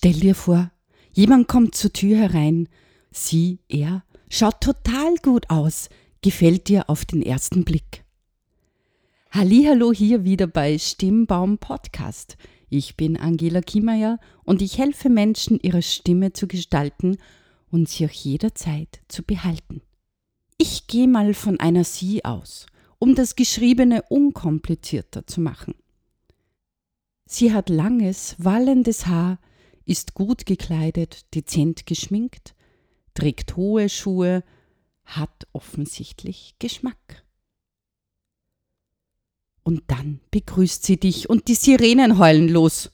Stell dir vor, jemand kommt zur Tür herein. Sie, er, schaut total gut aus, gefällt dir auf den ersten Blick. Hallo hier wieder bei Stimmbaum Podcast. Ich bin Angela Kiemeyer und ich helfe Menschen, ihre Stimme zu gestalten und sie auch jederzeit zu behalten. Ich gehe mal von einer Sie aus, um das Geschriebene unkomplizierter zu machen. Sie hat langes, wallendes Haar, ist gut gekleidet, dezent geschminkt, trägt hohe Schuhe, hat offensichtlich Geschmack. Und dann begrüßt sie dich und die Sirenen heulen los.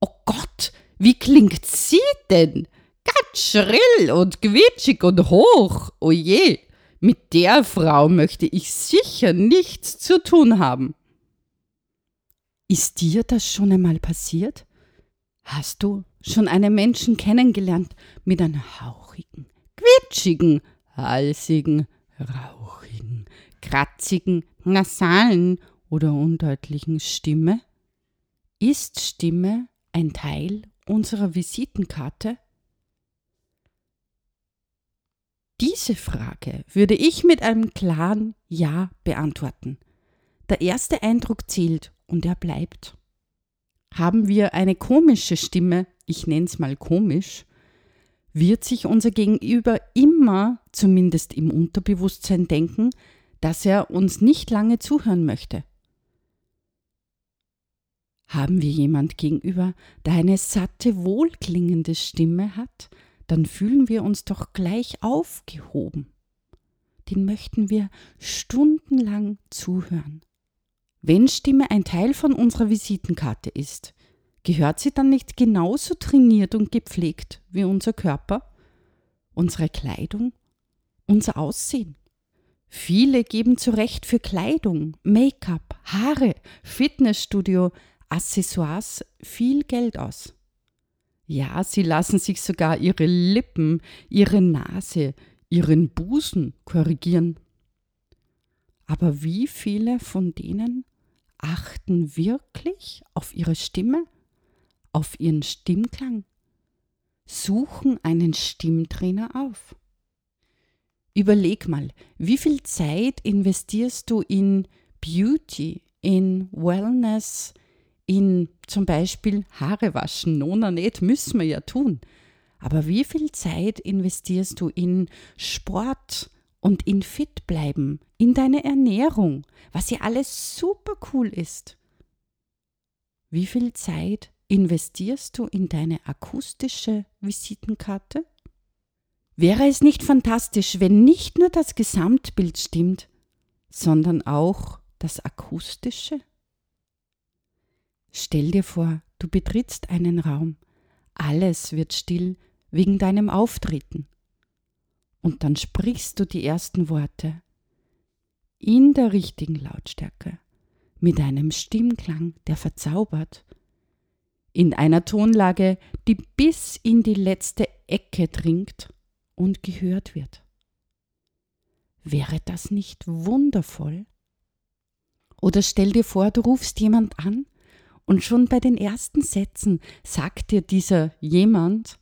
Oh Gott, wie klingt sie denn? Ganz schrill und quietschig und hoch. Oh je, mit der Frau möchte ich sicher nichts zu tun haben. Ist dir das schon einmal passiert? Hast du schon einen Menschen kennengelernt mit einer hauchigen, quitschigen, halsigen, rauchigen, kratzigen, nasalen oder undeutlichen Stimme? Ist Stimme ein Teil unserer Visitenkarte? Diese Frage würde ich mit einem klaren Ja beantworten. Der erste Eindruck zählt und er bleibt. Haben wir eine komische Stimme, ich nenne es mal komisch, wird sich unser Gegenüber immer, zumindest im Unterbewusstsein, denken, dass er uns nicht lange zuhören möchte. Haben wir jemand gegenüber, der eine satte, wohlklingende Stimme hat, dann fühlen wir uns doch gleich aufgehoben. Den möchten wir stundenlang zuhören. Wenn Stimme ein Teil von unserer Visitenkarte ist, gehört sie dann nicht genauso trainiert und gepflegt wie unser Körper, unsere Kleidung, unser Aussehen? Viele geben zu Recht für Kleidung, Make-up, Haare, Fitnessstudio, Accessoires viel Geld aus. Ja, sie lassen sich sogar ihre Lippen, ihre Nase, ihren Busen korrigieren. Aber wie viele von denen achten wirklich auf ihre Stimme, auf ihren Stimmklang, suchen einen Stimmtrainer auf. Überleg mal, wie viel Zeit investierst du in Beauty, in Wellness, in zum Beispiel Haare waschen? Nona nicht, müssen wir ja tun. Aber wie viel Zeit investierst du in Sport, und in fit bleiben, in deine Ernährung, was ja alles super cool ist. Wie viel Zeit investierst du in deine akustische Visitenkarte? Wäre es nicht fantastisch, wenn nicht nur das Gesamtbild stimmt, sondern auch das akustische? Stell dir vor, du betrittst einen Raum, alles wird still wegen deinem Auftreten und dann sprichst du die ersten Worte in der richtigen Lautstärke, mit einem Stimmklang, der verzaubert, in einer Tonlage, die bis in die letzte Ecke dringt und gehört wird. Wäre das nicht wundervoll? Oder stell dir vor, du rufst jemand an und schon bei den ersten Sätzen sagt dir dieser jemand,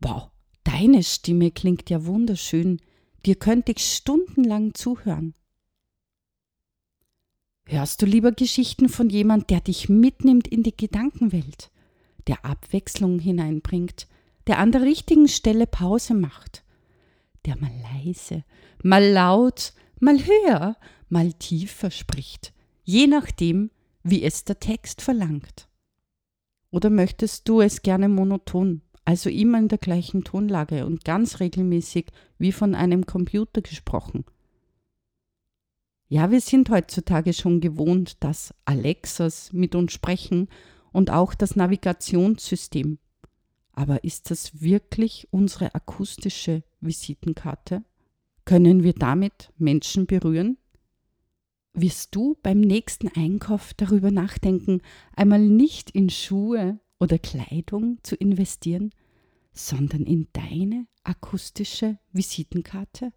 wow, Deine Stimme klingt ja wunderschön, dir könnte ich stundenlang zuhören. Hörst du lieber Geschichten von jemand, der dich mitnimmt in die Gedankenwelt, der Abwechslung hineinbringt, der an der richtigen Stelle Pause macht, der mal leise, mal laut, mal höher, mal tiefer spricht, je nachdem, wie es der Text verlangt? Oder möchtest du es gerne monoton? Also immer in der gleichen Tonlage und ganz regelmäßig wie von einem Computer gesprochen. Ja, wir sind heutzutage schon gewohnt, dass Alexas mit uns sprechen und auch das Navigationssystem. Aber ist das wirklich unsere akustische Visitenkarte? Können wir damit Menschen berühren? Wirst du beim nächsten Einkauf darüber nachdenken, einmal nicht in Schuhe oder Kleidung zu investieren, sondern in deine akustische Visitenkarte?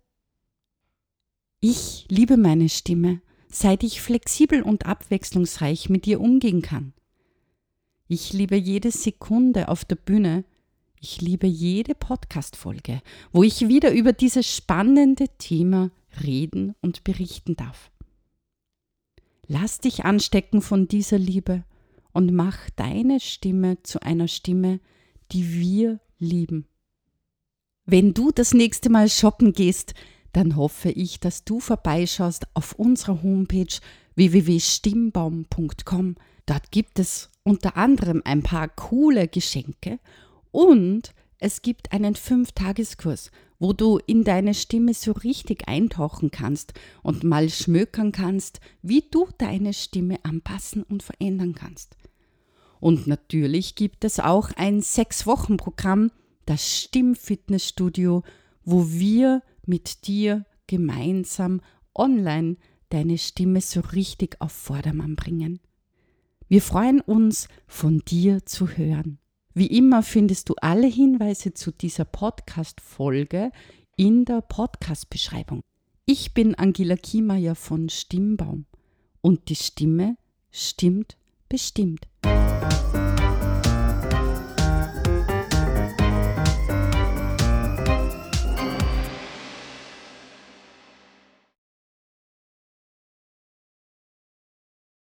Ich liebe meine Stimme, seit ich flexibel und abwechslungsreich mit ihr umgehen kann. Ich liebe jede Sekunde auf der Bühne. Ich liebe jede Podcast-Folge, wo ich wieder über dieses spannende Thema reden und berichten darf. Lass dich anstecken von dieser Liebe und mach deine Stimme zu einer Stimme, die wir lieben. Wenn du das nächste Mal shoppen gehst, dann hoffe ich, dass du vorbeischaust auf unserer Homepage www.stimmbaum.com. Dort gibt es unter anderem ein paar coole Geschenke und es gibt einen Fünf-Tageskurs, wo du in deine Stimme so richtig eintauchen kannst und mal schmökern kannst, wie du deine Stimme anpassen und verändern kannst. Und natürlich gibt es auch ein Sechs-Wochen-Programm, das Stimmfitnessstudio, wo wir mit dir gemeinsam online deine Stimme so richtig auf Vordermann bringen. Wir freuen uns, von dir zu hören. Wie immer findest du alle Hinweise zu dieser Podcast-Folge in der Podcast-Beschreibung. Ich bin Angela Kiemeyer von Stimmbaum und die Stimme stimmt bestimmt.